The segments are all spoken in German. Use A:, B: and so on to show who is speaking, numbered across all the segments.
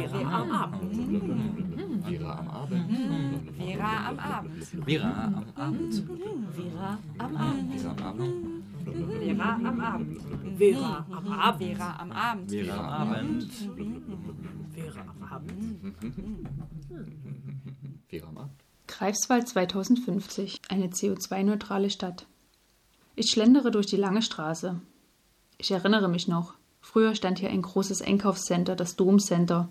A: Vera am Abend.
B: Vera am Abend.
A: Vera am Abend.
C: Vera am Abend.
A: Vera am Abend.
B: Vera am Abend.
A: Vera am Abend. Vera am Abend. Vera am Abend.
C: Vera am Abend.
A: Vera am Abend.
B: Vera am Abend.
D: Greifswald 2050, eine CO2-neutrale Stadt. Ich schlendere durch die lange Straße. Ich erinnere mich noch, früher stand hier ein großes Einkaufscenter, das Domcenter.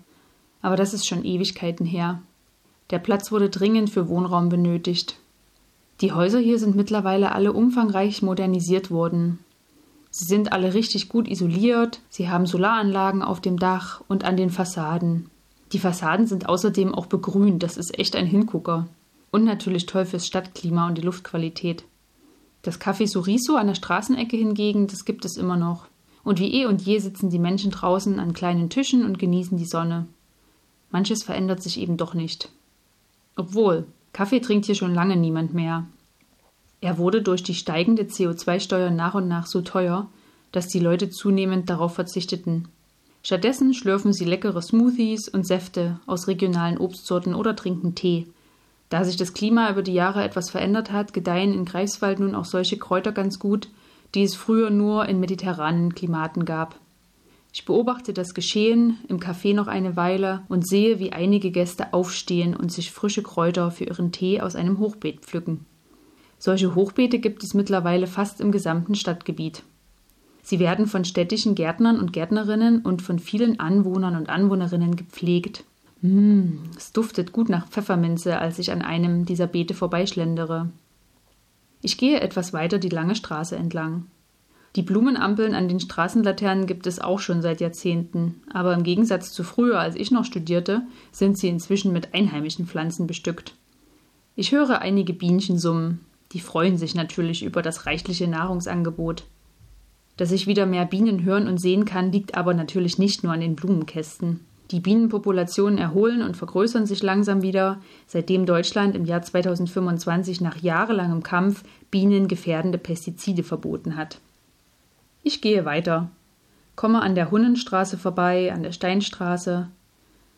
D: Aber das ist schon Ewigkeiten her. Der Platz wurde dringend für Wohnraum benötigt. Die Häuser hier sind mittlerweile alle umfangreich modernisiert worden. Sie sind alle richtig gut isoliert, sie haben Solaranlagen auf dem Dach und an den Fassaden. Die Fassaden sind außerdem auch begrünt, das ist echt ein Hingucker. Und natürlich toll fürs Stadtklima und die Luftqualität. Das Café Suriso an der Straßenecke hingegen, das gibt es immer noch. Und wie eh und je sitzen die Menschen draußen an kleinen Tischen und genießen die Sonne. Manches verändert sich eben doch nicht. Obwohl, Kaffee trinkt hier schon lange niemand mehr. Er wurde durch die steigende CO2-Steuer nach und nach so teuer, dass die Leute zunehmend darauf verzichteten. Stattdessen schlürfen sie leckere Smoothies und Säfte aus regionalen Obstsorten oder trinken Tee. Da sich das Klima über die Jahre etwas verändert hat, gedeihen in Greifswald nun auch solche Kräuter ganz gut, die es früher nur in mediterranen Klimaten gab. Ich beobachte das Geschehen im Café noch eine Weile und sehe, wie einige Gäste aufstehen und sich frische Kräuter für ihren Tee aus einem Hochbeet pflücken. Solche Hochbeete gibt es mittlerweile fast im gesamten Stadtgebiet. Sie werden von städtischen Gärtnern und Gärtnerinnen und von vielen Anwohnern und Anwohnerinnen gepflegt. Mmh, es duftet gut nach Pfefferminze, als ich an einem dieser Beete vorbeischlendere. Ich gehe etwas weiter die lange Straße entlang. Die Blumenampeln an den Straßenlaternen gibt es auch schon seit Jahrzehnten, aber im Gegensatz zu früher, als ich noch studierte, sind sie inzwischen mit einheimischen Pflanzen bestückt. Ich höre einige Bienchen summen, die freuen sich natürlich über das reichliche Nahrungsangebot. Dass ich wieder mehr Bienen hören und sehen kann, liegt aber natürlich nicht nur an den Blumenkästen. Die Bienenpopulationen erholen und vergrößern sich langsam wieder, seitdem Deutschland im Jahr 2025 nach jahrelangem Kampf bienengefährdende Pestizide verboten hat. Ich gehe weiter, komme an der Hunnenstraße vorbei, an der Steinstraße.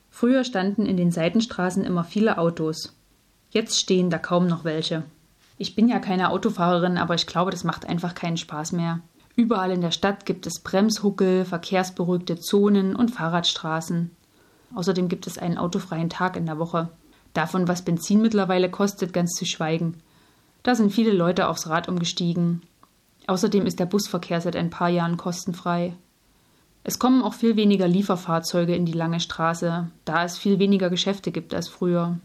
D: Früher standen in den Seitenstraßen immer viele Autos. Jetzt stehen da kaum noch welche. Ich bin ja keine Autofahrerin, aber ich glaube, das macht einfach keinen Spaß mehr. Überall in der Stadt gibt es Bremshuckel, verkehrsberuhigte Zonen und Fahrradstraßen. Außerdem gibt es einen autofreien Tag in der Woche. Davon, was Benzin mittlerweile kostet, ganz zu schweigen. Da sind viele Leute aufs Rad umgestiegen. Außerdem ist der Busverkehr seit ein paar Jahren kostenfrei. Es kommen auch viel weniger Lieferfahrzeuge in die lange Straße, da es viel weniger Geschäfte gibt als früher.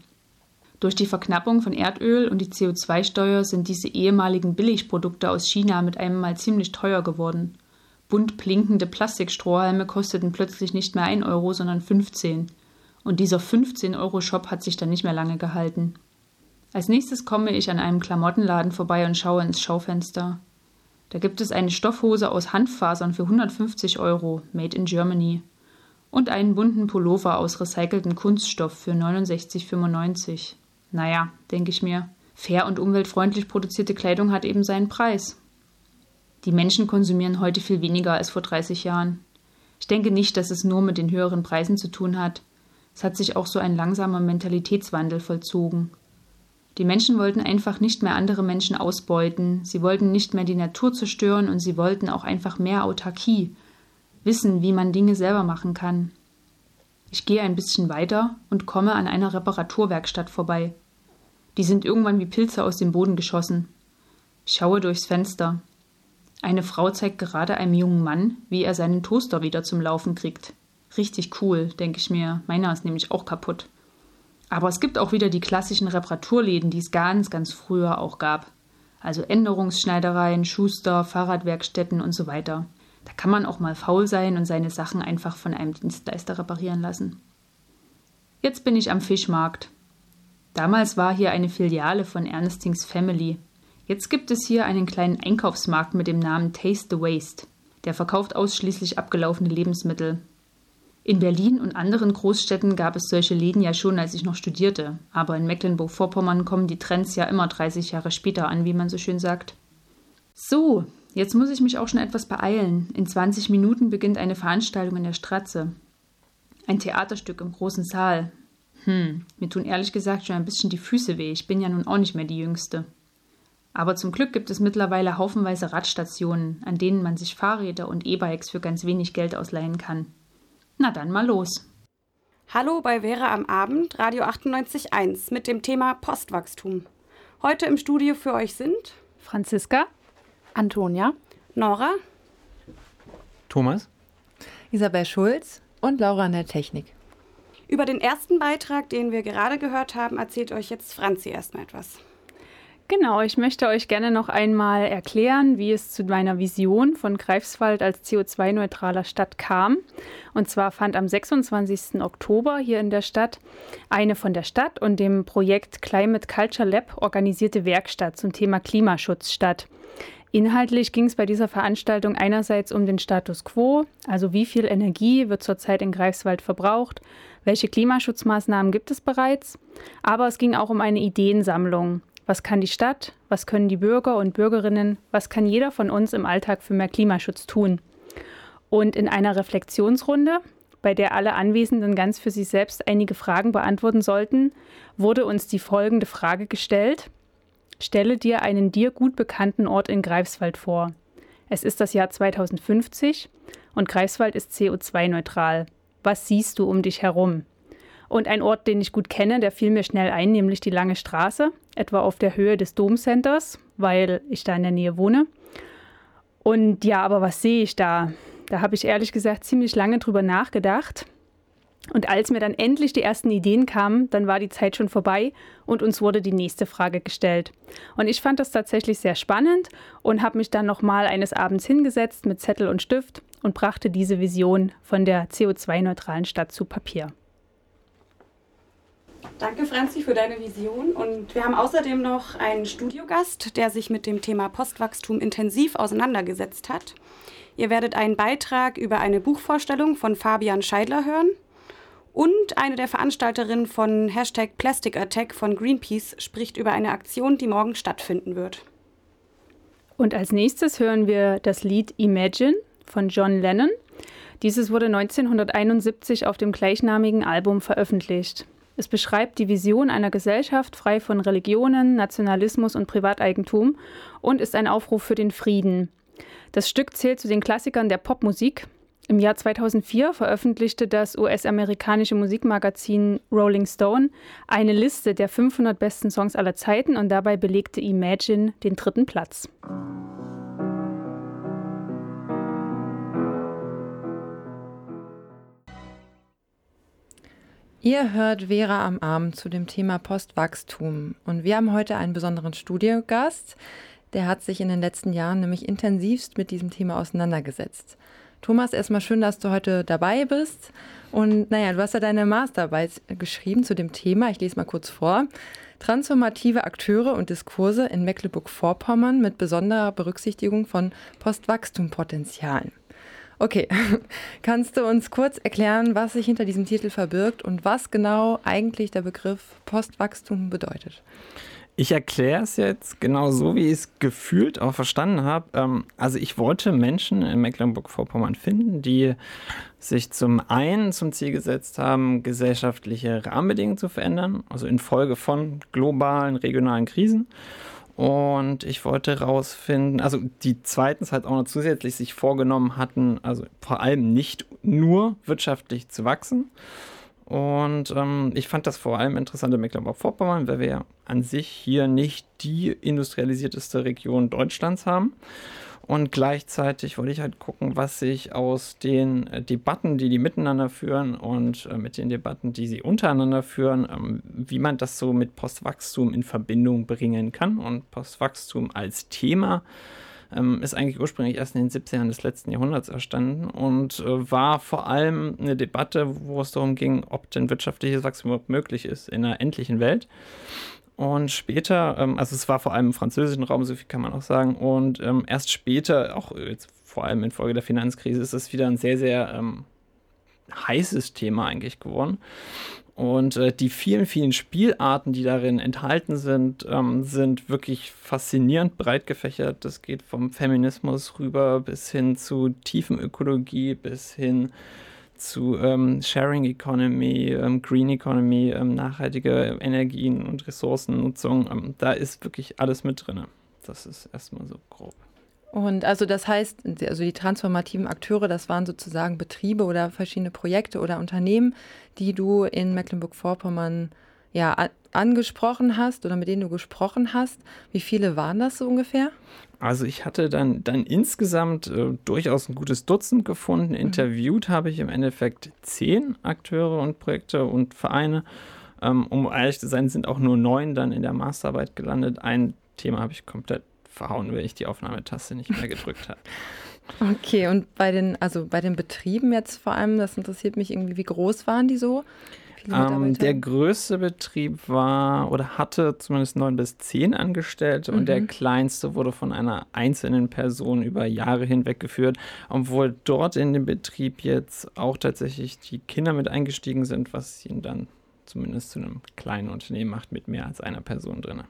D: Durch die Verknappung von Erdöl und die CO2-Steuer sind diese ehemaligen Billigprodukte aus China mit einem Mal ziemlich teuer geworden. Bunt blinkende Plastikstrohhalme kosteten plötzlich nicht mehr 1 Euro, sondern 15. Und dieser 15-Euro-Shop hat sich dann nicht mehr lange gehalten. Als nächstes komme ich an einem Klamottenladen vorbei und schaue ins Schaufenster. Da gibt es eine Stoffhose aus Handfasern für 150 Euro, made in Germany. Und einen bunten Pullover aus recyceltem Kunststoff für 69,95. Naja, denke ich mir, fair und umweltfreundlich produzierte Kleidung hat eben seinen Preis. Die Menschen konsumieren heute viel weniger als vor 30 Jahren. Ich denke nicht, dass es nur mit den höheren Preisen zu tun hat. Es hat sich auch so ein langsamer Mentalitätswandel vollzogen. Die Menschen wollten einfach nicht mehr andere Menschen ausbeuten, sie wollten nicht mehr die Natur zerstören und sie wollten auch einfach mehr Autarkie, wissen, wie man Dinge selber machen kann. Ich gehe ein bisschen weiter und komme an einer Reparaturwerkstatt vorbei. Die sind irgendwann wie Pilze aus dem Boden geschossen. Ich schaue durchs Fenster. Eine Frau zeigt gerade einem jungen Mann, wie er seinen Toaster wieder zum Laufen kriegt. Richtig cool, denke ich mir. Meiner ist nämlich auch kaputt. Aber es gibt auch wieder die klassischen Reparaturläden, die es ganz, ganz früher auch gab. Also Änderungsschneidereien, Schuster, Fahrradwerkstätten und so weiter. Da kann man auch mal faul sein und seine Sachen einfach von einem Dienstleister reparieren lassen. Jetzt bin ich am Fischmarkt. Damals war hier eine Filiale von Ernestings Family. Jetzt gibt es hier einen kleinen Einkaufsmarkt mit dem Namen Taste the Waste. Der verkauft ausschließlich abgelaufene Lebensmittel. In Berlin und anderen Großstädten gab es solche Läden ja schon, als ich noch studierte. Aber in Mecklenburg-Vorpommern kommen die Trends ja immer 30 Jahre später an, wie man so schön sagt. So, Jetzt muss ich mich auch schon etwas beeilen. In 20 Minuten beginnt eine Veranstaltung in der Stratze. Ein Theaterstück im großen Saal. Hm, mir tun ehrlich gesagt schon ein bisschen die Füße weh. Ich bin ja nun auch nicht mehr die Jüngste. Aber zum Glück gibt es mittlerweile haufenweise Radstationen, an denen man sich Fahrräder und E-Bikes für ganz wenig Geld ausleihen kann. Na dann mal los.
E: Hallo bei Vera am Abend, Radio 98.1 mit dem Thema Postwachstum. Heute im Studio für euch sind
F: Franziska,
G: Antonia,
E: Nora,
C: Thomas,
G: Isabel Schulz und Laura in der Technik.
E: Über den ersten Beitrag, den wir gerade gehört haben, erzählt euch jetzt Franzi erstmal etwas.
F: Genau, ich möchte euch gerne noch einmal erklären, wie es zu meiner Vision von Greifswald als CO2-neutraler Stadt kam. Und zwar fand am 26. Oktober hier in der Stadt eine von der Stadt und dem Projekt Climate Culture Lab organisierte Werkstatt zum Thema Klimaschutz statt. Inhaltlich ging es bei dieser Veranstaltung einerseits um den Status quo, also wie viel Energie wird zurzeit in Greifswald verbraucht, welche Klimaschutzmaßnahmen gibt es bereits, aber es ging auch um eine Ideensammlung. Was kann die Stadt? Was können die Bürger und Bürgerinnen? Was kann jeder von uns im Alltag für mehr Klimaschutz tun? Und in einer Reflexionsrunde, bei der alle Anwesenden ganz für sich selbst einige Fragen beantworten sollten, wurde uns die folgende Frage gestellt. Stelle dir einen dir gut bekannten Ort in Greifswald vor. Es ist das Jahr 2050 und Greifswald ist CO2-neutral. Was siehst du um dich herum? Und ein Ort, den ich gut kenne, der fiel mir schnell ein, nämlich die Lange Straße, etwa auf der Höhe des Domcenters, weil ich da in der Nähe wohne. Und ja, aber was sehe ich da? Da habe ich ehrlich gesagt ziemlich lange drüber nachgedacht. Und als mir dann endlich die ersten Ideen kamen, dann war die Zeit schon vorbei und uns wurde die nächste Frage gestellt. Und ich fand das tatsächlich sehr spannend und habe mich dann nochmal eines Abends hingesetzt mit Zettel und Stift und brachte diese Vision von der CO2-neutralen Stadt zu Papier.
E: Danke, Franzi, für deine Vision. Und wir haben außerdem noch einen Studiogast, der sich mit dem Thema Postwachstum intensiv auseinandergesetzt hat. Ihr werdet einen Beitrag über eine Buchvorstellung von Fabian Scheidler hören. Und eine der Veranstalterinnen von Hashtag Plastic Attack von Greenpeace spricht über eine Aktion, die morgen stattfinden wird.
F: Und als nächstes hören wir das Lied Imagine von John Lennon. Dieses wurde 1971 auf dem gleichnamigen Album veröffentlicht. Es beschreibt die Vision einer Gesellschaft frei von Religionen, Nationalismus und Privateigentum und ist ein Aufruf für den Frieden. Das Stück zählt zu den Klassikern der Popmusik. Im Jahr 2004 veröffentlichte das US-amerikanische Musikmagazin Rolling Stone eine Liste der 500 besten Songs aller Zeiten und dabei belegte Imagine den dritten Platz.
G: Ihr hört Vera am Abend zu dem Thema Postwachstum und wir haben heute einen besonderen Studiogast. Der hat sich in den letzten Jahren nämlich intensivst mit diesem Thema auseinandergesetzt. Thomas, erstmal schön, dass du heute dabei bist. Und naja, du hast ja deine Masterarbeit geschrieben zu dem Thema. Ich lese mal kurz vor. Transformative Akteure und Diskurse in Mecklenburg-Vorpommern mit besonderer Berücksichtigung von Postwachstumpotenzialen. Okay, kannst du uns kurz erklären, was sich hinter diesem Titel verbirgt und was genau eigentlich der Begriff Postwachstum bedeutet?
C: Ich erkläre es jetzt genau so, wie ich es gefühlt auch verstanden habe. Ähm, also ich wollte Menschen in Mecklenburg-Vorpommern finden, die sich zum einen zum Ziel gesetzt haben, gesellschaftliche Rahmenbedingungen zu verändern, also infolge von globalen, regionalen Krisen und ich wollte rausfinden, also die zweitens halt auch noch zusätzlich sich vorgenommen hatten, also vor allem nicht nur wirtschaftlich zu wachsen. Und ähm, ich fand das vor allem interessant in Mecklenburg-Vorpommern, weil wir ja an sich hier nicht die industrialisierteste Region Deutschlands haben. Und gleichzeitig wollte ich halt gucken, was sich aus den äh, Debatten, die die miteinander führen und äh, mit den Debatten, die sie untereinander führen, ähm, wie man das so mit Postwachstum in Verbindung bringen kann. Und Postwachstum als Thema ähm, ist eigentlich ursprünglich erst in den 70ern des letzten Jahrhunderts erstanden und äh, war vor allem eine Debatte, wo es darum ging, ob denn wirtschaftliches Wachstum überhaupt möglich ist in einer endlichen Welt. Und später, ähm, also es war vor allem im französischen Raum, so viel kann man auch sagen, und ähm, erst später, auch jetzt vor allem infolge der Finanzkrise, ist es wieder ein sehr, sehr ähm, heißes Thema eigentlich geworden. Und äh, die vielen, vielen Spielarten, die darin enthalten sind, ähm, sind wirklich faszinierend breit gefächert. Das geht vom Feminismus rüber bis hin zu Tiefenökologie, bis hin zu ähm, Sharing Economy, ähm, Green Economy, ähm, nachhaltige Energien und Ressourcennutzung. Ähm, da ist wirklich alles mit drin. Das ist erstmal so grob.
G: Und also das heißt, also die transformativen Akteure, das waren sozusagen Betriebe oder verschiedene Projekte oder Unternehmen, die du in Mecklenburg-Vorpommern ja angesprochen hast oder mit denen du gesprochen hast. Wie viele waren das so ungefähr?
C: Also ich hatte dann, dann insgesamt äh, durchaus ein gutes Dutzend gefunden. Mhm. Interviewt habe ich im Endeffekt zehn Akteure und Projekte und Vereine. Ähm, um ehrlich zu sein, sind auch nur neun dann in der Masterarbeit gelandet. Ein Thema habe ich komplett verhauen, wenn ich die Aufnahmetaste nicht mehr gedrückt habe.
G: Okay, und bei den, also bei den Betrieben jetzt vor allem, das interessiert mich irgendwie, wie groß waren die so?
C: Ähm, der größte Betrieb war oder hatte zumindest neun bis zehn Angestellte mhm. und der mhm. kleinste wurde von einer einzelnen Person über Jahre hinweg geführt, obwohl dort in dem Betrieb jetzt auch tatsächlich die Kinder mit eingestiegen sind, was ihn dann zumindest zu einem kleinen Unternehmen macht mit mehr als einer Person drin.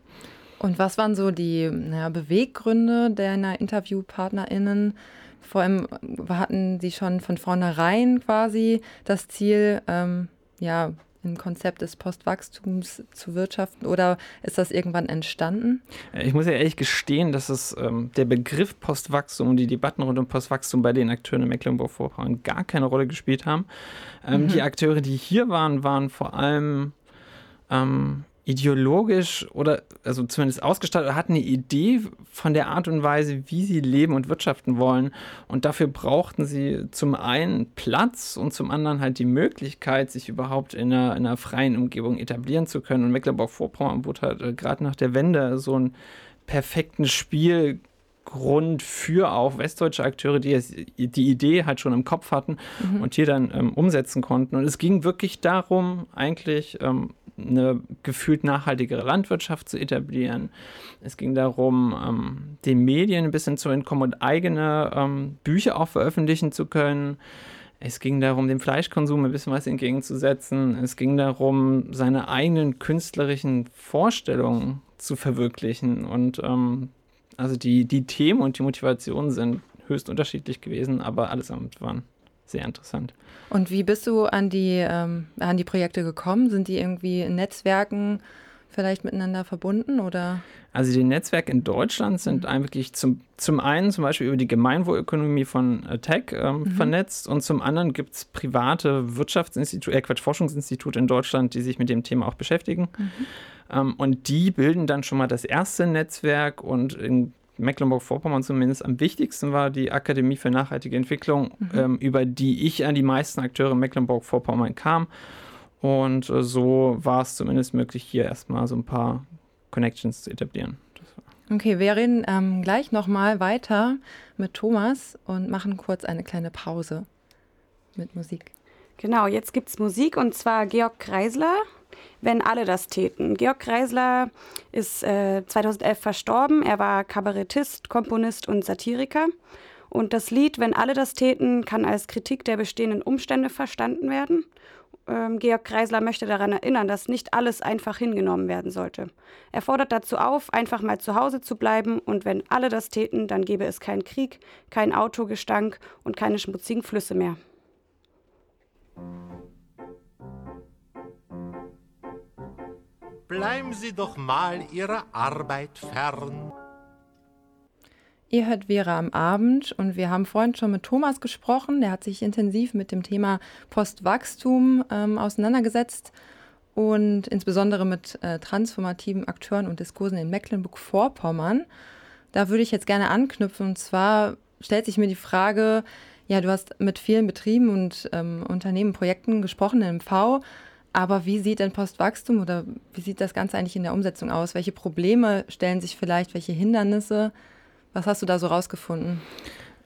G: Und was waren so die naja, Beweggründe deiner InterviewpartnerInnen? Vor allem hatten sie schon von vornherein quasi das Ziel, ähm, ja, im Konzept des Postwachstums zu wirtschaften oder ist das irgendwann entstanden?
C: Ich muss ja ehrlich gestehen, dass es ähm, der Begriff Postwachstum und die Debatten rund um Postwachstum bei den Akteuren in Mecklenburg-Vorpommern gar keine Rolle gespielt haben. Ähm, mhm. Die Akteure, die hier waren, waren vor allem ähm, ideologisch oder also zumindest ausgestattet, hatten eine Idee von der Art und Weise, wie sie leben und wirtschaften wollen. Und dafür brauchten sie zum einen Platz und zum anderen halt die Möglichkeit, sich überhaupt in einer, in einer freien Umgebung etablieren zu können. Und Mecklenburg-Vorpommern bot halt äh, gerade nach der Wende so einen perfekten Spiel Grund für auch westdeutsche Akteure, die die Idee halt schon im Kopf hatten mhm. und hier dann ähm, umsetzen konnten. Und es ging wirklich darum, eigentlich ähm, eine gefühlt nachhaltigere Landwirtschaft zu etablieren. Es ging darum, ähm, den Medien ein bisschen zu entkommen und eigene ähm, Bücher auch veröffentlichen zu können. Es ging darum, dem Fleischkonsum ein bisschen was entgegenzusetzen. Es ging darum, seine eigenen künstlerischen Vorstellungen zu verwirklichen und ähm, also die, die Themen und die Motivationen sind höchst unterschiedlich gewesen, aber allesamt waren sehr interessant.
G: Und wie bist du an die, ähm, an die Projekte gekommen? Sind die irgendwie in Netzwerken vielleicht miteinander verbunden oder?
C: Also die Netzwerke in Deutschland sind mhm. eigentlich zum, zum einen zum Beispiel über die Gemeinwohlökonomie von äh, Tech ähm, mhm. vernetzt und zum anderen gibt es private Wirtschaftsinstitute, äh Quatsch, Forschungsinstitute in Deutschland, die sich mit dem Thema auch beschäftigen. Mhm. Ähm, und die bilden dann schon mal das erste Netzwerk und in Mecklenburg-Vorpommern zumindest am wichtigsten war die Akademie für nachhaltige Entwicklung, mhm. ähm, über die ich an die meisten Akteure in Mecklenburg-Vorpommern kam. Und äh, so war es zumindest möglich, hier erstmal so ein paar Connections zu etablieren.
G: Okay, wir reden ähm, gleich nochmal weiter mit Thomas und machen kurz eine kleine Pause mit Musik.
E: Genau, jetzt gibt es Musik und zwar Georg Kreisler wenn alle das täten. Georg Kreisler ist äh, 2011 verstorben. Er war Kabarettist, Komponist und Satiriker. Und das Lied Wenn alle das täten kann als Kritik der bestehenden Umstände verstanden werden. Ähm, Georg Kreisler möchte daran erinnern, dass nicht alles einfach hingenommen werden sollte. Er fordert dazu auf, einfach mal zu Hause zu bleiben und wenn alle das täten, dann gäbe es keinen Krieg, keinen Autogestank und keine schmutzigen Flüsse mehr.
H: Bleiben Sie doch mal Ihrer Arbeit fern.
G: Ihr hört Vera am Abend und wir haben vorhin schon mit Thomas gesprochen. Der hat sich intensiv mit dem Thema Postwachstum ähm, auseinandergesetzt und insbesondere mit äh, transformativen Akteuren und Diskursen in Mecklenburg-Vorpommern. Da würde ich jetzt gerne anknüpfen. Und zwar stellt sich mir die Frage, ja, du hast mit vielen Betrieben und ähm, Unternehmen, Projekten gesprochen im MV. Aber wie sieht denn Postwachstum oder wie sieht das Ganze eigentlich in der Umsetzung aus? Welche Probleme stellen sich vielleicht, welche Hindernisse? Was hast du da so rausgefunden?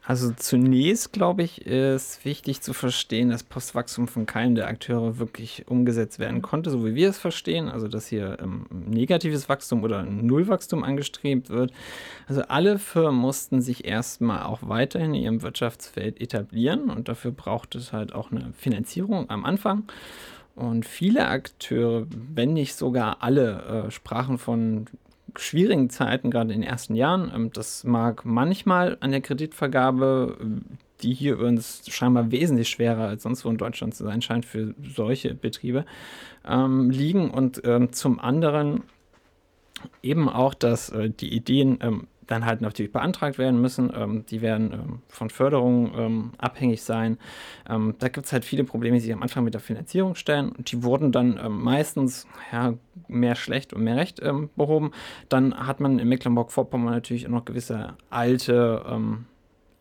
C: Also zunächst, glaube ich, ist wichtig zu verstehen, dass Postwachstum von keinem der Akteure wirklich umgesetzt werden konnte, so wie wir es verstehen. Also dass hier ähm, negatives Wachstum oder Nullwachstum angestrebt wird. Also alle Firmen mussten sich erstmal auch weiterhin in ihrem Wirtschaftsfeld etablieren und dafür braucht es halt auch eine Finanzierung am Anfang. Und viele Akteure, wenn nicht sogar alle, äh, sprachen von schwierigen Zeiten, gerade in den ersten Jahren. Ähm, das mag manchmal an der Kreditvergabe, die hier übrigens scheinbar wesentlich schwerer als sonst wo in Deutschland zu sein scheint für solche Betriebe, ähm, liegen. Und ähm, zum anderen eben auch, dass äh, die Ideen ähm, dann halt natürlich beantragt werden müssen. Ähm, die werden ähm, von Förderungen ähm, abhängig sein. Ähm, da gibt es halt viele Probleme, die sich am Anfang mit der Finanzierung stellen. Und die wurden dann ähm, meistens ja, mehr schlecht und mehr recht ähm, behoben. Dann hat man in Mecklenburg-Vorpommern natürlich auch noch gewisse alte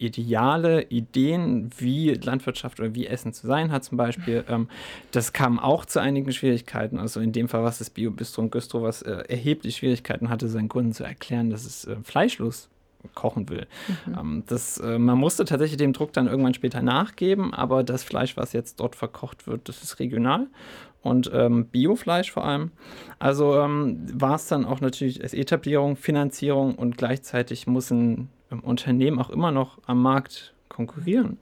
C: Ideale, Ideen, wie Landwirtschaft oder wie Essen zu sein hat zum Beispiel. Ähm, das kam auch zu einigen Schwierigkeiten. Also in dem Fall, was das Bio-Bistro und Güstro, was äh, erheblich Schwierigkeiten hatte, seinen Kunden zu erklären, dass es äh, fleischlos kochen will. Mhm. Ähm, das, äh, man musste tatsächlich dem Druck dann irgendwann später nachgeben, aber das Fleisch, was jetzt dort verkocht wird, das ist regional und ähm, Biofleisch vor allem. Also ähm, war es dann auch natürlich als Etablierung, Finanzierung und gleichzeitig muss ein Unternehmen auch immer noch am Markt konkurrieren.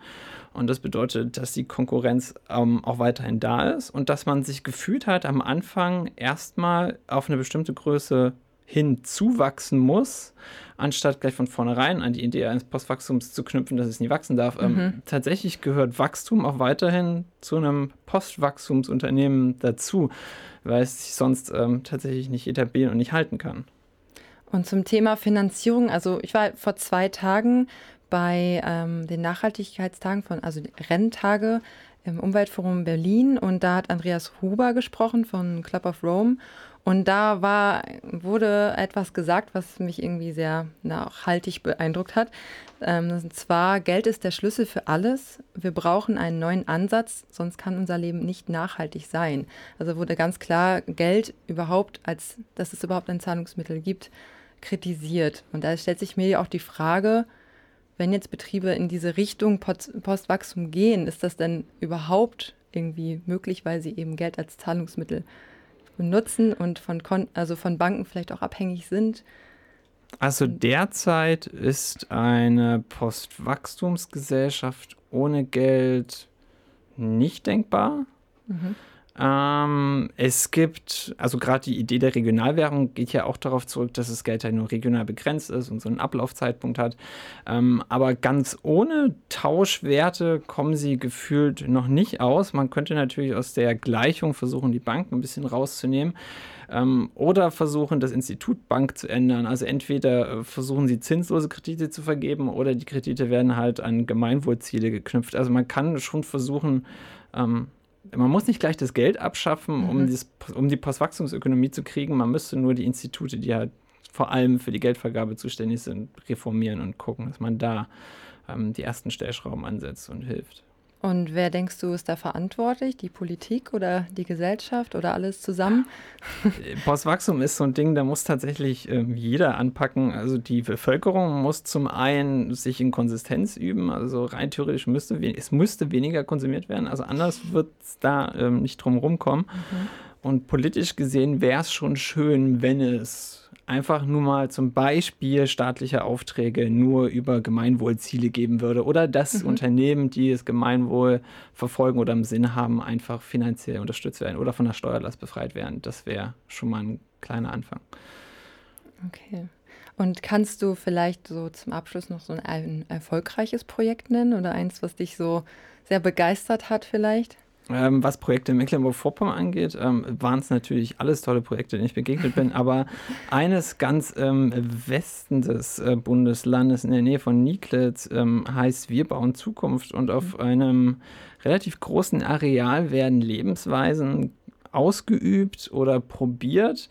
C: Und das bedeutet, dass die Konkurrenz ähm, auch weiterhin da ist und dass man sich gefühlt hat, am Anfang erstmal auf eine bestimmte Größe hinzuwachsen muss, anstatt gleich von vornherein an die Idee eines Postwachstums zu knüpfen, dass es nie wachsen darf. Ähm, mhm. Ähm, tatsächlich gehört Wachstum auch weiterhin zu einem Postwachstumsunternehmen dazu, weil es sich sonst ähm, tatsächlich nicht etablieren und nicht halten kann.
G: Und zum Thema Finanzierung, also ich war vor zwei Tagen bei ähm, den Nachhaltigkeitstagen von, also Renntage im Umweltforum Berlin und da hat Andreas Huber gesprochen von Club of Rome und da war, wurde etwas gesagt, was mich irgendwie sehr nachhaltig beeindruckt hat. Ähm, und zwar, Geld ist der Schlüssel für alles. Wir brauchen einen neuen Ansatz, sonst kann unser Leben nicht nachhaltig sein. Also wurde ganz klar Geld überhaupt, als dass es überhaupt ein Zahlungsmittel gibt, kritisiert. Und da stellt sich mir auch die Frage, wenn jetzt Betriebe in diese Richtung Postwachstum gehen, ist das denn überhaupt irgendwie möglich, weil sie eben Geld als Zahlungsmittel benutzen und von, Kon also von Banken vielleicht auch abhängig sind?
C: Also derzeit ist eine Postwachstumsgesellschaft ohne Geld nicht denkbar. Mhm. Ähm, es gibt, also gerade die Idee der Regionalwährung geht ja auch darauf zurück, dass das Geld ja nur regional begrenzt ist und so einen Ablaufzeitpunkt hat. Ähm, aber ganz ohne Tauschwerte kommen sie gefühlt noch nicht aus. Man könnte natürlich aus der Gleichung versuchen, die Banken ein bisschen rauszunehmen. Ähm, oder versuchen, das Institut Bank zu ändern. Also entweder äh, versuchen sie zinslose Kredite zu vergeben oder die Kredite werden halt an Gemeinwohlziele geknüpft. Also man kann schon versuchen, ähm, man muss nicht gleich das Geld abschaffen, mhm. um, dieses, um die Postwachstumsökonomie zu kriegen. Man müsste nur die Institute, die halt vor allem für die Geldvergabe zuständig sind, reformieren und gucken, dass man da ähm, die ersten Stellschrauben ansetzt und hilft.
G: Und wer denkst du ist da verantwortlich? Die Politik oder die Gesellschaft oder alles zusammen?
C: Postwachstum ist so ein Ding, da muss tatsächlich äh, jeder anpacken. Also die Bevölkerung muss zum einen sich in Konsistenz üben. Also rein theoretisch müsste es müsste weniger konsumiert werden. Also anders wird es da ähm, nicht drum rumkommen. Mhm. Und politisch gesehen wäre es schon schön, wenn es einfach nur mal zum Beispiel staatliche Aufträge nur über Gemeinwohlziele geben würde oder dass mhm. Unternehmen, die das Gemeinwohl verfolgen oder im Sinn haben, einfach finanziell unterstützt werden oder von der Steuerlast befreit werden. Das wäre schon mal ein kleiner Anfang.
G: Okay. Und kannst du vielleicht so zum Abschluss noch so ein, ein erfolgreiches Projekt nennen oder eins, was dich so sehr begeistert hat vielleicht?
C: Ähm, was Projekte in Mecklenburg-Vorpommern angeht, ähm, waren es natürlich alles tolle Projekte, denen ich begegnet bin. Aber eines ganz im ähm, Westen des äh, Bundeslandes, in der Nähe von Nieglitz, ähm, heißt Wir bauen Zukunft. Und auf mhm. einem relativ großen Areal werden Lebensweisen ausgeübt oder probiert,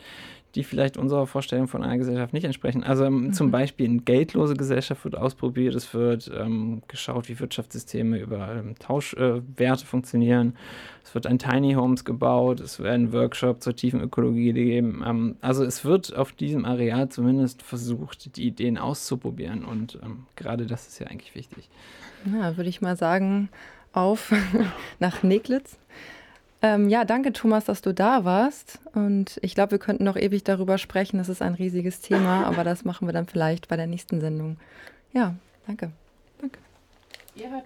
C: die vielleicht unserer Vorstellung von einer Gesellschaft nicht entsprechen. Also ähm, mhm. zum Beispiel eine geldlose Gesellschaft wird ausprobiert, es wird ähm, geschaut, wie Wirtschaftssysteme über ähm, Tauschwerte äh, funktionieren, es wird ein Tiny Homes gebaut, es werden Workshops zur tiefen Ökologie gegeben. Ähm, also es wird auf diesem Areal zumindest versucht, die Ideen auszuprobieren und ähm, gerade das ist ja eigentlich wichtig.
G: Ja, würde ich mal sagen, auf nach Neglitz. Ähm, ja, danke Thomas, dass du da warst. Und ich glaube, wir könnten noch ewig darüber sprechen. Das ist ein riesiges Thema, aber das machen wir dann vielleicht bei der nächsten Sendung. Ja, danke. Danke.
E: Ihr hört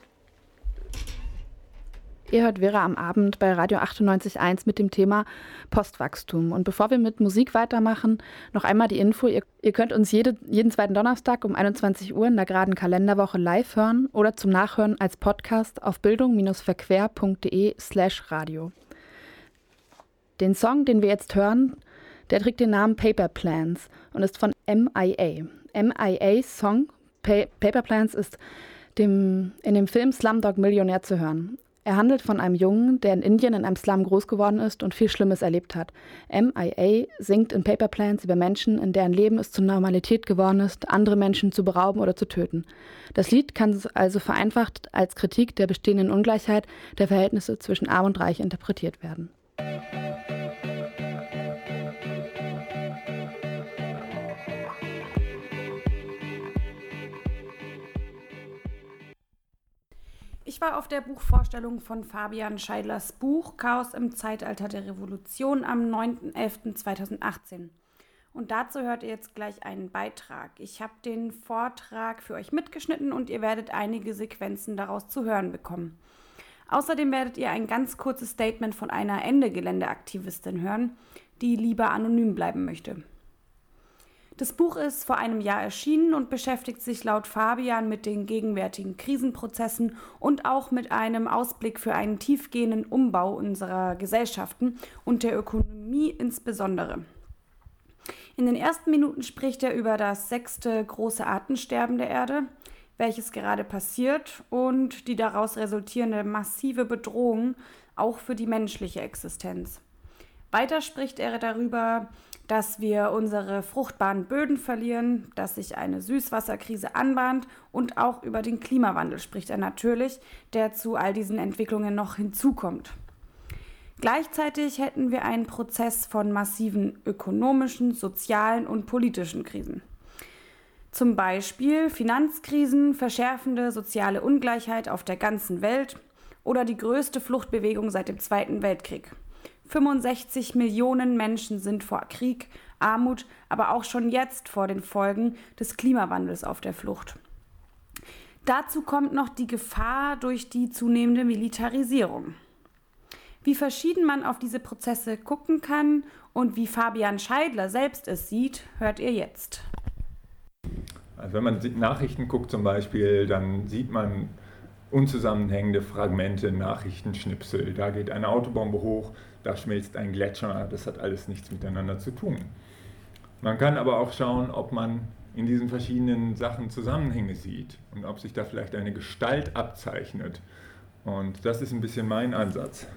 I: Ihr hört Vera am Abend bei Radio 98.1 mit dem Thema Postwachstum. Und bevor wir mit Musik weitermachen, noch einmal die Info. Ihr, ihr könnt uns jede, jeden zweiten Donnerstag um 21 Uhr in der geraden Kalenderwoche live hören oder zum Nachhören als Podcast auf bildung-verquer.de slash radio. Den Song, den wir jetzt hören, der trägt den Namen Paper Plans und ist von MIA. MIA Song pa Paper Plans ist dem, in dem Film Slumdog Millionär zu hören. Er handelt von einem Jungen, der in Indien in einem Slum groß geworden ist und viel Schlimmes erlebt hat. MIA singt in Paper Plans über Menschen, in deren Leben es zur Normalität geworden ist, andere Menschen zu berauben oder zu töten. Das Lied kann also vereinfacht als Kritik der bestehenden Ungleichheit der Verhältnisse zwischen Arm und Reich interpretiert werden.
E: War auf der Buchvorstellung von Fabian Scheidlers Buch Chaos im Zeitalter der Revolution am 9.11.2018. Und dazu hört ihr jetzt gleich einen Beitrag. Ich habe den Vortrag für euch mitgeschnitten und ihr werdet einige Sequenzen daraus zu hören bekommen. Außerdem werdet ihr ein ganz kurzes Statement von einer Ende-Gelände-Aktivistin hören, die lieber anonym bleiben möchte. Das Buch ist vor einem Jahr erschienen und beschäftigt sich laut Fabian mit den gegenwärtigen Krisenprozessen und auch mit einem Ausblick für einen tiefgehenden Umbau unserer Gesellschaften und der Ökonomie insbesondere. In den ersten Minuten spricht er über das sechste große Artensterben der Erde, welches gerade passiert und die daraus resultierende massive Bedrohung auch für die menschliche Existenz. Weiter spricht er darüber, dass wir unsere fruchtbaren Böden verlieren, dass sich eine Süßwasserkrise anbahnt und auch über den Klimawandel spricht er natürlich, der zu all diesen Entwicklungen noch hinzukommt. Gleichzeitig hätten wir einen Prozess von massiven ökonomischen, sozialen und politischen Krisen. Zum Beispiel Finanzkrisen, verschärfende soziale Ungleichheit auf der ganzen Welt oder die größte Fluchtbewegung seit dem Zweiten Weltkrieg. 65 Millionen Menschen sind vor Krieg, Armut, aber auch schon jetzt vor den Folgen des Klimawandels auf der Flucht. Dazu kommt noch die Gefahr durch die zunehmende Militarisierung. Wie verschieden man auf diese Prozesse gucken kann und wie Fabian Scheidler selbst es sieht, hört ihr jetzt.
J: Also wenn man Nachrichten guckt zum Beispiel, dann sieht man unzusammenhängende Fragmente, Nachrichtenschnipsel. Da geht eine Autobombe hoch, da schmilzt ein Gletscher, das hat alles nichts miteinander zu tun. Man kann aber auch schauen, ob man in diesen verschiedenen Sachen Zusammenhänge sieht und ob sich da vielleicht eine Gestalt abzeichnet. Und das ist ein bisschen mein Ansatz,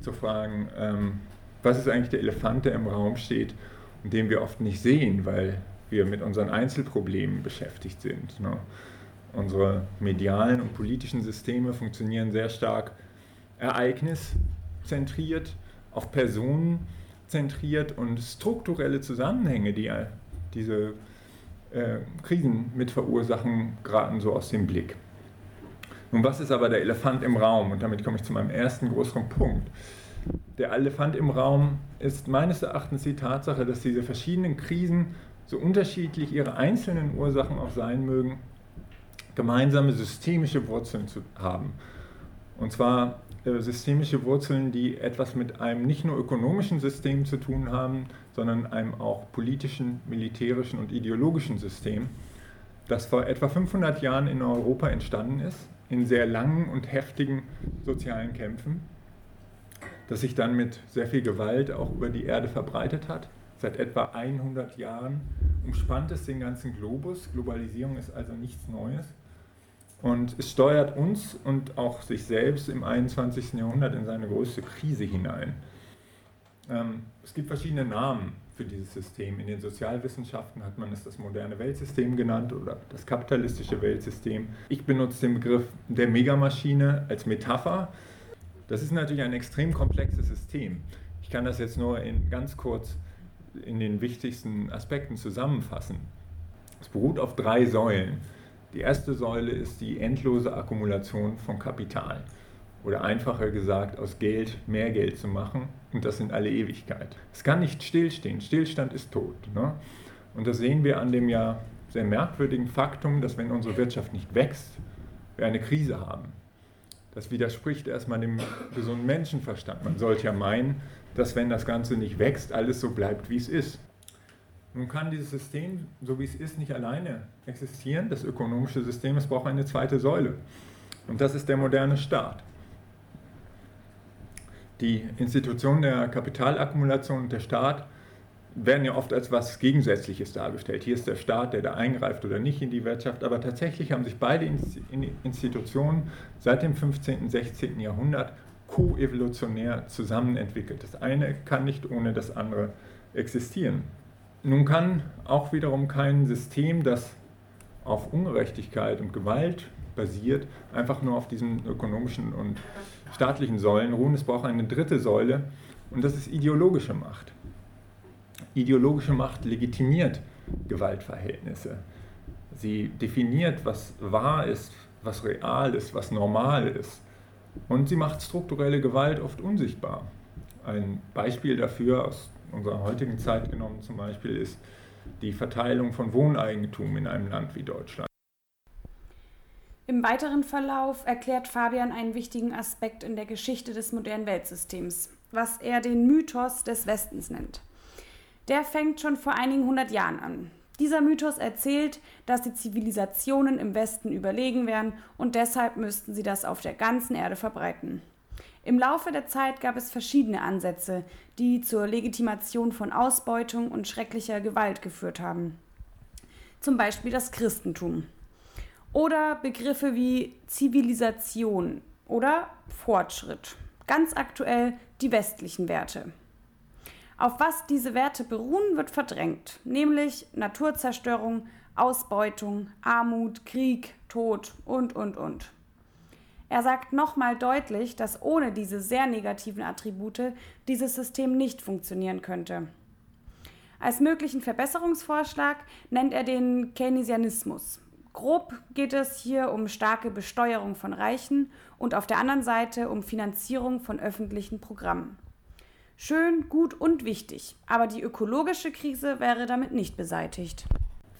J: zu fragen, ähm, was ist eigentlich der Elefant, der im Raum steht und den wir oft nicht sehen, weil wir mit unseren Einzelproblemen beschäftigt sind. Ne? Unsere medialen und politischen Systeme funktionieren sehr stark ereigniszentriert, auf Personen zentriert und strukturelle Zusammenhänge, die diese äh, Krisen mit verursachen, geraten so aus dem Blick. Nun, was ist aber der Elefant im Raum? Und damit komme ich zu meinem ersten größeren Punkt. Der Elefant im Raum ist meines Erachtens die Tatsache, dass diese verschiedenen Krisen, so unterschiedlich ihre einzelnen Ursachen auch sein mögen, gemeinsame systemische Wurzeln zu haben. Und zwar systemische Wurzeln, die etwas mit einem nicht nur ökonomischen System zu tun haben, sondern einem auch politischen, militärischen und ideologischen System, das vor etwa 500 Jahren in Europa entstanden ist, in sehr langen und heftigen sozialen Kämpfen, das sich dann mit sehr viel Gewalt auch über die Erde verbreitet hat. Seit etwa 100 Jahren umspannt es den ganzen Globus. Globalisierung ist also nichts Neues. Und es steuert uns und auch sich selbst im 21. Jahrhundert in seine größte Krise hinein. Ähm, es gibt verschiedene Namen für dieses System. In den Sozialwissenschaften hat man es das moderne Weltsystem genannt oder das kapitalistische Weltsystem. Ich benutze den Begriff der Megamaschine als Metapher. Das ist natürlich ein extrem komplexes System. Ich kann das jetzt nur in, ganz kurz in den wichtigsten Aspekten zusammenfassen. Es beruht auf drei Säulen. Die erste Säule ist die endlose Akkumulation von Kapital. Oder einfacher gesagt, aus Geld mehr Geld zu machen und das in alle Ewigkeit. Es kann nicht stillstehen. Stillstand ist tot. Ne? Und das sehen wir an dem ja sehr merkwürdigen Faktum, dass wenn unsere Wirtschaft nicht wächst, wir eine Krise haben. Das widerspricht erstmal dem gesunden Menschenverstand. Man sollte ja meinen, dass wenn das Ganze nicht wächst, alles so bleibt, wie es ist. Nun kann dieses System, so wie es ist, nicht alleine existieren. Das ökonomische System, es braucht eine zweite Säule. Und das ist der moderne Staat. Die Institutionen der Kapitalakkumulation und der Staat werden ja oft als was Gegensätzliches dargestellt. Hier ist der Staat, der da eingreift oder nicht in die Wirtschaft, aber tatsächlich haben sich beide Institutionen seit dem 15. und 16. Jahrhundert koevolutionär zusammenentwickelt. Das eine kann nicht ohne das andere existieren. Nun kann auch wiederum kein System, das auf Ungerechtigkeit und Gewalt basiert, einfach nur auf diesen ökonomischen und staatlichen Säulen ruhen. Es braucht eine dritte Säule und das ist ideologische Macht. Ideologische Macht legitimiert Gewaltverhältnisse. Sie definiert, was wahr ist, was real ist, was normal ist. Und sie macht strukturelle Gewalt oft unsichtbar. Ein Beispiel dafür aus unserer heutigen Zeit genommen zum Beispiel ist die Verteilung von Wohneigentum in einem Land wie Deutschland.
E: Im weiteren Verlauf erklärt Fabian einen wichtigen Aspekt in der Geschichte des modernen Weltsystems, was er den Mythos des Westens nennt. Der fängt schon vor einigen hundert Jahren an. Dieser Mythos erzählt, dass die Zivilisationen im Westen überlegen wären und deshalb müssten sie das auf der ganzen Erde verbreiten. Im Laufe der Zeit gab es verschiedene Ansätze, die zur Legitimation von Ausbeutung und schrecklicher Gewalt geführt haben. Zum Beispiel das Christentum. Oder Begriffe wie Zivilisation oder Fortschritt. Ganz aktuell die westlichen Werte. Auf was diese Werte beruhen, wird verdrängt, nämlich Naturzerstörung, Ausbeutung, Armut, Krieg, Tod und, und, und. Er sagt nochmal deutlich, dass ohne diese sehr negativen Attribute dieses System nicht funktionieren könnte. Als möglichen Verbesserungsvorschlag nennt er den Keynesianismus. Grob geht es hier um starke Besteuerung von Reichen und auf der anderen Seite um Finanzierung von öffentlichen Programmen. Schön, gut und wichtig, aber die ökologische Krise wäre damit nicht beseitigt.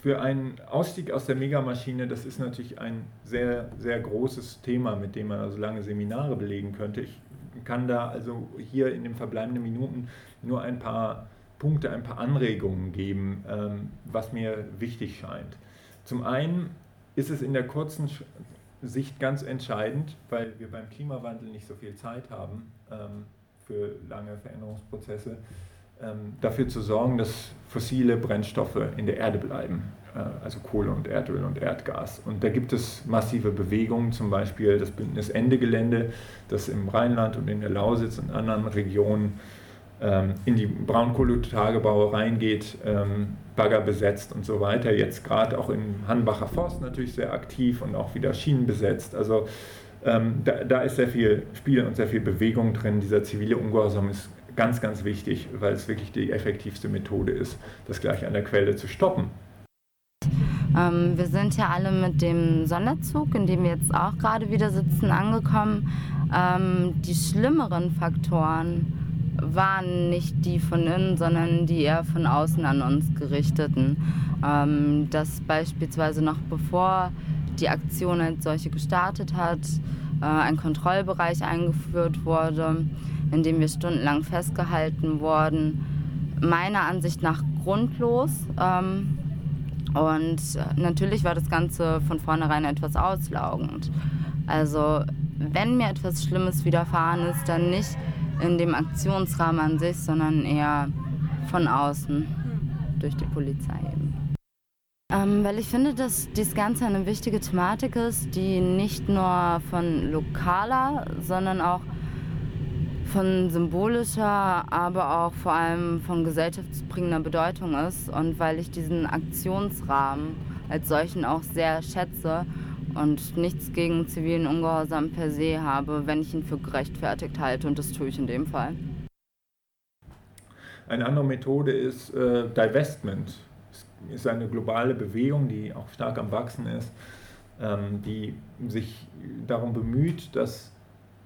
J: Für einen Ausstieg aus der Megamaschine, das ist natürlich ein sehr, sehr großes Thema, mit dem man also lange Seminare belegen könnte. Ich kann da also hier in den verbleibenden Minuten nur ein paar Punkte, ein paar Anregungen geben, ähm, was mir wichtig scheint. Zum einen ist es in der kurzen Sicht ganz entscheidend, weil wir beim Klimawandel nicht so viel Zeit haben, ähm, für lange Veränderungsprozesse, dafür zu sorgen, dass fossile Brennstoffe in der Erde bleiben, äh, also Kohle und Erdöl und Erdgas. Und da gibt es massive Bewegungen, zum Beispiel das Bündnis Ende Gelände, das im Rheinland und in der Lausitz und anderen Regionen ähm, in die Braunkohletagebau reingeht, ähm, Bagger besetzt und so weiter. Jetzt gerade auch im Hanbacher Forst natürlich sehr aktiv und auch wieder Schienen besetzt. Also ähm, da, da, ist sehr viel Spiel und sehr viel Bewegung drin. Dieser zivile Ungehorsam ist ganz, ganz wichtig, weil es wirklich die effektivste Methode ist, das gleich an der Quelle zu stoppen.
K: Ähm, wir sind ja alle mit dem Sonderzug, in dem wir jetzt auch gerade wieder sitzen, angekommen. Ähm, die schlimmeren Faktoren waren nicht die von innen, sondern die eher von außen an uns gerichteten. Ähm, dass beispielsweise noch bevor die Aktion als solche gestartet hat, ein Kontrollbereich eingeführt wurde, in dem wir stundenlang festgehalten wurden. Meiner Ansicht nach grundlos. Ähm, und natürlich war das Ganze von vornherein etwas auslaugend. Also wenn mir etwas Schlimmes widerfahren ist, dann nicht in dem Aktionsrahmen an sich, sondern eher von außen durch die Polizei eben. Ähm, weil ich finde, dass das Ganze eine wichtige Thematik ist, die nicht nur von lokaler, sondern auch von symbolischer, aber auch vor allem von gesellschaftsbringender Bedeutung ist. Und weil ich diesen Aktionsrahmen als solchen auch sehr schätze und nichts gegen zivilen Ungehorsam per se habe, wenn ich ihn für gerechtfertigt halte. Und das tue ich in dem Fall.
J: Eine andere Methode ist äh, Divestment ist eine globale Bewegung, die auch stark am Wachsen ist, ähm, die sich darum bemüht, dass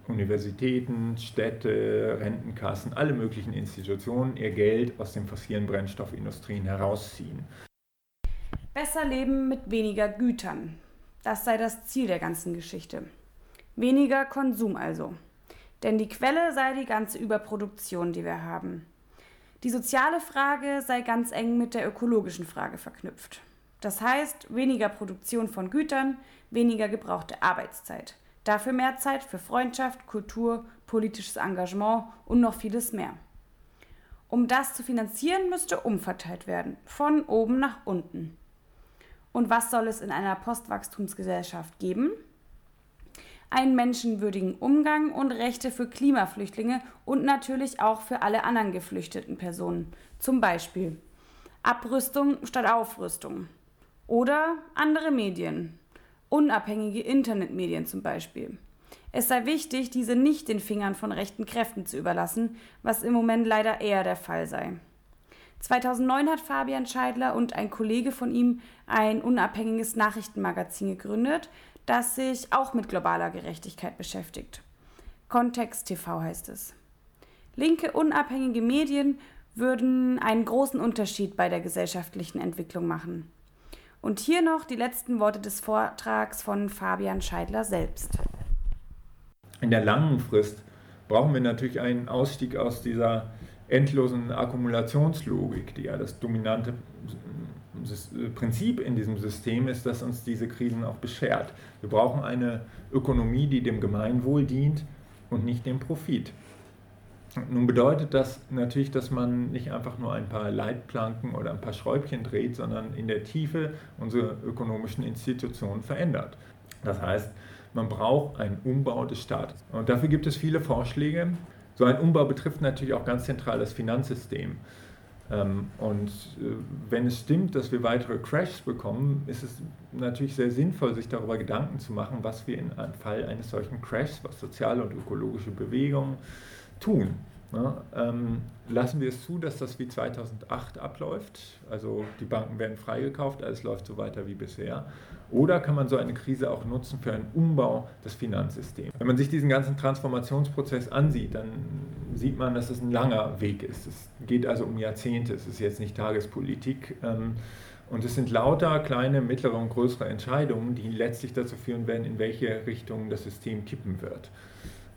J: Universitäten, Städte, Rentenkassen, alle möglichen Institutionen ihr Geld aus den fossilen Brennstoffindustrien herausziehen.
E: Besser leben mit weniger Gütern. Das sei das Ziel der ganzen Geschichte. Weniger Konsum also. Denn die Quelle sei die ganze Überproduktion, die wir haben. Die soziale Frage sei ganz eng mit der ökologischen Frage verknüpft. Das heißt, weniger Produktion von Gütern, weniger gebrauchte Arbeitszeit. Dafür mehr Zeit für Freundschaft, Kultur, politisches Engagement und noch vieles mehr. Um das zu finanzieren, müsste umverteilt werden, von oben nach unten. Und was soll es in einer Postwachstumsgesellschaft geben? Einen menschenwürdigen Umgang und Rechte für Klimaflüchtlinge und natürlich auch für alle anderen geflüchteten Personen. Zum Beispiel Abrüstung statt Aufrüstung. Oder andere Medien. Unabhängige Internetmedien zum Beispiel. Es sei wichtig, diese nicht den Fingern von rechten Kräften zu überlassen, was im Moment leider eher der Fall sei. 2009 hat Fabian Scheidler und ein Kollege von ihm ein unabhängiges Nachrichtenmagazin gegründet, das sich auch mit globaler Gerechtigkeit beschäftigt. Kontext TV heißt es. Linke unabhängige Medien würden einen großen Unterschied bei der gesellschaftlichen Entwicklung machen. Und hier noch die letzten Worte des Vortrags von Fabian Scheidler selbst
J: in der langen Frist brauchen wir natürlich einen Ausstieg aus dieser endlosen Akkumulationslogik, die ja das dominante Prinzip in diesem System ist, das uns diese Krisen auch beschert. Wir brauchen eine Ökonomie, die dem Gemeinwohl dient und nicht dem Profit. Nun bedeutet das natürlich, dass man nicht einfach nur ein paar Leitplanken oder ein paar Schräubchen dreht, sondern in der Tiefe unsere ökonomischen Institutionen verändert. Das heißt, man braucht einen Umbau des Staates. Und dafür gibt es viele Vorschläge. So ein Umbau betrifft natürlich auch ganz zentral das Finanzsystem. Ähm, und äh, wenn es stimmt, dass wir weitere Crashs bekommen, ist es natürlich sehr sinnvoll, sich darüber Gedanken zu machen, was wir in einem Fall eines solchen Crashs, was soziale und ökologische Bewegungen tun. Ähm, lassen wir es zu, dass das wie 2008 abläuft, also die Banken werden freigekauft, alles läuft so weiter wie bisher, oder kann man so eine Krise auch nutzen für einen Umbau des Finanzsystems? Wenn man sich diesen ganzen Transformationsprozess ansieht, dann sieht man, dass es ein langer Weg ist. Es geht also um Jahrzehnte, es ist jetzt nicht Tagespolitik. Ähm, und es sind lauter kleine, mittlere und größere Entscheidungen, die letztlich dazu führen werden, in welche Richtung das System kippen wird.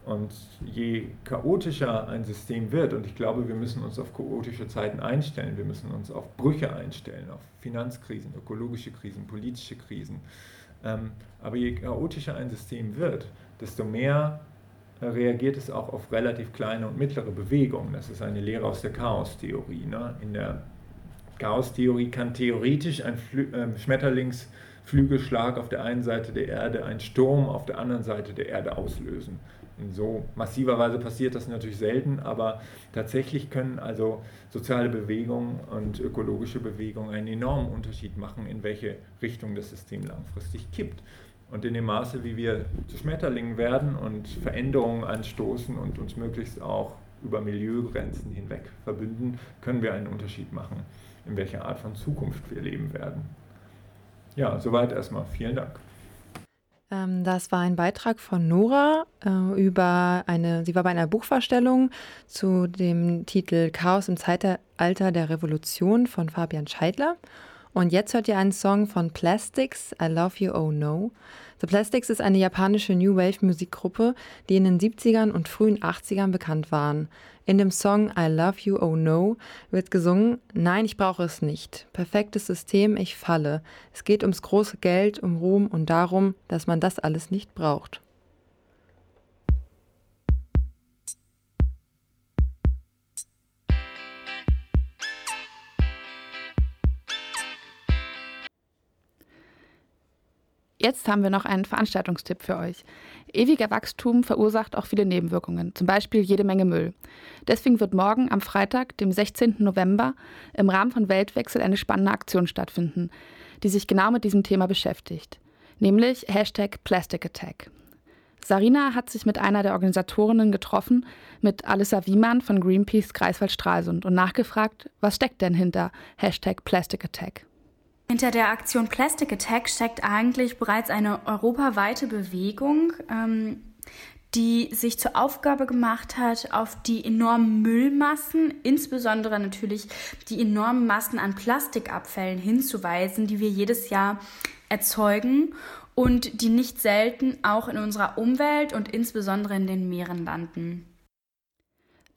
J: Und je chaotischer ein System wird, und ich glaube, wir müssen uns auf chaotische Zeiten einstellen, wir müssen uns auf Brüche einstellen, auf Finanzkrisen, ökologische Krisen, politische Krisen. Ähm, aber je chaotischer ein System wird, desto mehr äh, reagiert es auch auf relativ kleine und mittlere Bewegungen. Das ist eine Lehre aus der Chaostheorie. Ne? In der Chaostheorie kann theoretisch ein Flü äh, Schmetterlingsflügelschlag auf der einen Seite der Erde einen Sturm auf der anderen Seite der Erde auslösen. In so massiver Weise passiert das natürlich selten, aber tatsächlich können also soziale Bewegungen und ökologische Bewegungen einen enormen Unterschied machen, in welche Richtung das System langfristig kippt. Und in dem Maße, wie wir zu Schmetterlingen werden und Veränderungen anstoßen und uns möglichst auch über Milieugrenzen hinweg verbünden, können wir einen Unterschied machen, in welcher Art von Zukunft wir leben werden. Ja, soweit erstmal. Vielen Dank.
G: Ähm, das war ein Beitrag von Nora äh, über eine, sie war bei einer Buchvorstellung zu dem Titel Chaos im Zeitalter der Revolution von Fabian Scheidler. Und jetzt hört ihr einen Song von Plastics, I Love You Oh No. The Plastics ist eine japanische New Wave Musikgruppe, die in den 70ern und frühen 80ern bekannt waren. In dem Song I Love You Oh No wird gesungen, nein, ich brauche es nicht. Perfektes System, ich falle. Es geht ums große Geld, um Ruhm und darum, dass man das alles nicht braucht.
I: Jetzt haben wir noch einen Veranstaltungstipp für euch. Ewiger Wachstum verursacht auch viele Nebenwirkungen, zum Beispiel jede Menge Müll. Deswegen wird morgen am Freitag, dem 16. November, im Rahmen von Weltwechsel eine spannende Aktion stattfinden, die sich genau mit diesem Thema beschäftigt, nämlich Hashtag Plastic Attack. Sarina hat sich mit einer der Organisatorinnen getroffen, mit Alissa Wiemann von Greenpeace Greifswald-Stralsund und nachgefragt, was steckt denn hinter Hashtag Plastic Attack?
L: Hinter der Aktion Plastic Attack steckt eigentlich bereits eine europaweite Bewegung, ähm, die sich zur Aufgabe gemacht hat, auf die enormen Müllmassen, insbesondere natürlich die enormen Massen an Plastikabfällen hinzuweisen, die wir jedes Jahr erzeugen und die nicht selten auch in unserer Umwelt und insbesondere in den Meeren landen.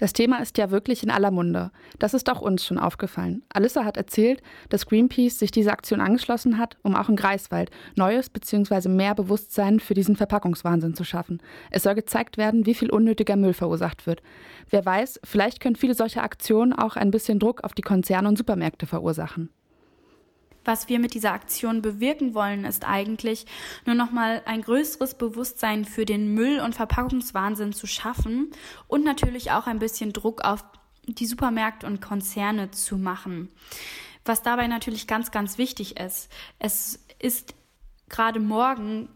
I: Das Thema ist ja wirklich in aller Munde. Das ist auch uns schon aufgefallen. Alissa hat erzählt, dass Greenpeace sich dieser Aktion angeschlossen hat, um auch in Greifswald neues bzw. mehr Bewusstsein für diesen Verpackungswahnsinn zu schaffen. Es soll gezeigt werden, wie viel unnötiger Müll verursacht wird. Wer weiß, vielleicht können viele solcher Aktionen auch ein bisschen Druck auf die Konzerne und Supermärkte verursachen.
L: Was wir mit dieser Aktion bewirken wollen, ist eigentlich nur noch mal ein größeres Bewusstsein für den Müll- und Verpackungswahnsinn zu schaffen und natürlich auch ein bisschen Druck auf die Supermärkte und Konzerne zu machen. Was dabei natürlich ganz, ganz wichtig ist, es ist gerade morgen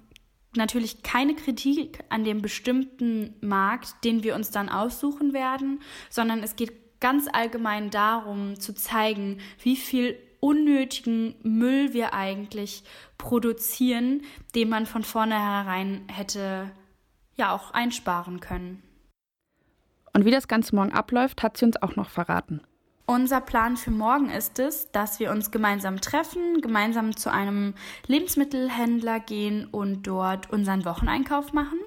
L: natürlich keine Kritik an dem bestimmten Markt, den wir uns dann aussuchen werden, sondern es geht ganz allgemein darum zu zeigen, wie viel unnötigen Müll wir eigentlich produzieren, den man von vornherein hätte ja auch einsparen können.
I: Und wie das Ganze morgen abläuft, hat sie uns auch noch verraten.
L: Unser Plan für morgen ist es, dass wir uns gemeinsam treffen, gemeinsam zu einem Lebensmittelhändler gehen und dort unseren Wocheneinkauf machen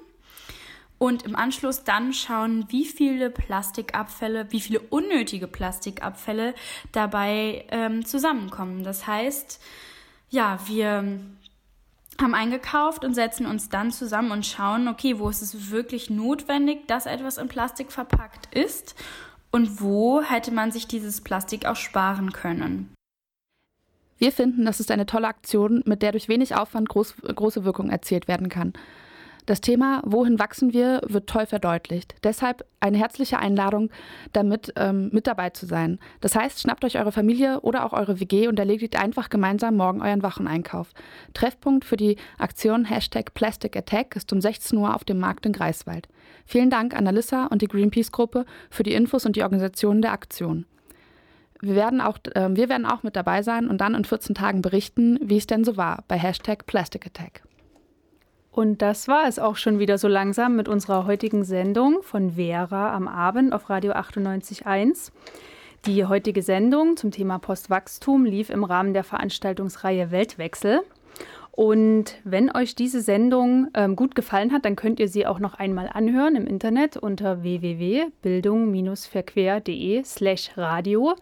L: und im Anschluss dann schauen, wie viele Plastikabfälle, wie viele unnötige Plastikabfälle dabei ähm, zusammenkommen. Das heißt, ja, wir haben eingekauft und setzen uns dann zusammen und schauen, okay, wo ist es wirklich notwendig, dass etwas in Plastik verpackt ist und wo hätte man sich dieses Plastik auch sparen können.
I: Wir finden, das ist eine tolle Aktion, mit der durch wenig Aufwand groß, große Wirkung erzielt werden kann. Das Thema Wohin wachsen wir wird toll verdeutlicht. Deshalb eine herzliche Einladung, damit ähm, mit dabei zu sein. Das heißt, schnappt euch eure Familie oder auch eure WG und erledigt einfach gemeinsam morgen euren Wocheneinkauf. Treffpunkt für die Aktion Hashtag Plastic Attack ist um 16 Uhr auf dem Markt in Greifswald. Vielen Dank an Alissa und die Greenpeace-Gruppe für die Infos und die Organisation der Aktion. Wir werden, auch, äh, wir werden auch mit dabei sein und dann in 14 Tagen berichten, wie es denn so war bei Hashtag Plastic Attack.
F: Und das war es auch schon wieder so langsam mit unserer heutigen Sendung von Vera am Abend auf Radio 98.1. Die heutige Sendung zum Thema Postwachstum lief im Rahmen der Veranstaltungsreihe Weltwechsel. Und wenn euch diese Sendung ähm, gut gefallen hat, dann könnt ihr sie auch noch einmal anhören im Internet unter www.bildung-verquer.de slash radio.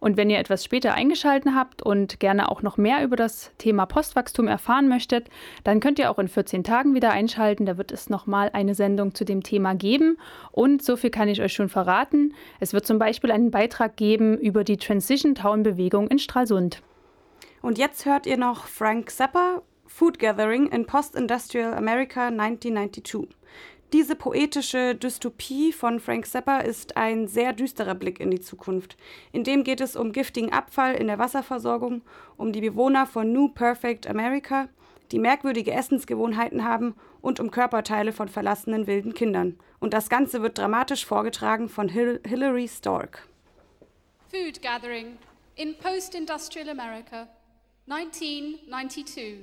F: Und wenn ihr etwas später eingeschaltet habt und gerne auch noch mehr über das Thema Postwachstum erfahren möchtet, dann könnt ihr auch in 14 Tagen wieder einschalten. Da wird es nochmal eine Sendung zu dem Thema geben. Und so viel kann ich euch schon verraten. Es wird zum Beispiel einen Beitrag geben über die Transition Town Bewegung in Stralsund.
E: Und jetzt hört ihr noch Frank Zappa, Food Gathering in Post-Industrial America 1992. Diese poetische Dystopie von Frank Zappa ist ein sehr düsterer Blick in die Zukunft. In dem geht es um giftigen Abfall in der Wasserversorgung, um die Bewohner von New Perfect America, die merkwürdige Essensgewohnheiten haben und um Körperteile von verlassenen wilden Kindern. Und das Ganze wird dramatisch vorgetragen von Hil Hilary Stork.
M: Food Gathering in Post-Industrial America 1992